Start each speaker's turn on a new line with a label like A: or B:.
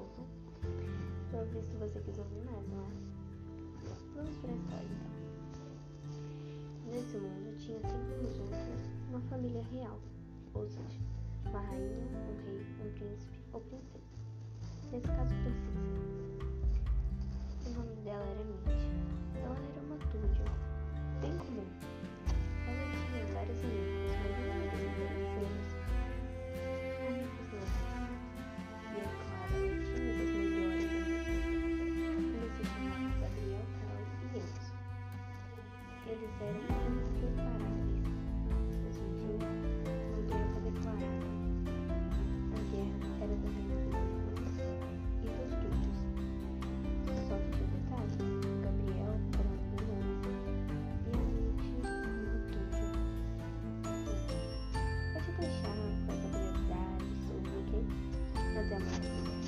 A: novo. Eu vi você quis ouvir mais, não é? Vamos para a história então. Nesse mundo tinha cinco nos outros uma família real, ou seja, uma rainha, um rei, um príncipe Eles eram inseparáveis. Um dia, uma guerra declarada. A guerra era do reino dos humanos e dos túdios. Só que um detalhe: o Gabriel era um venenoso e a Mitty uma túdio. Pode deixar com essa curiosidade sobre, ok? Mas é uma maravilha.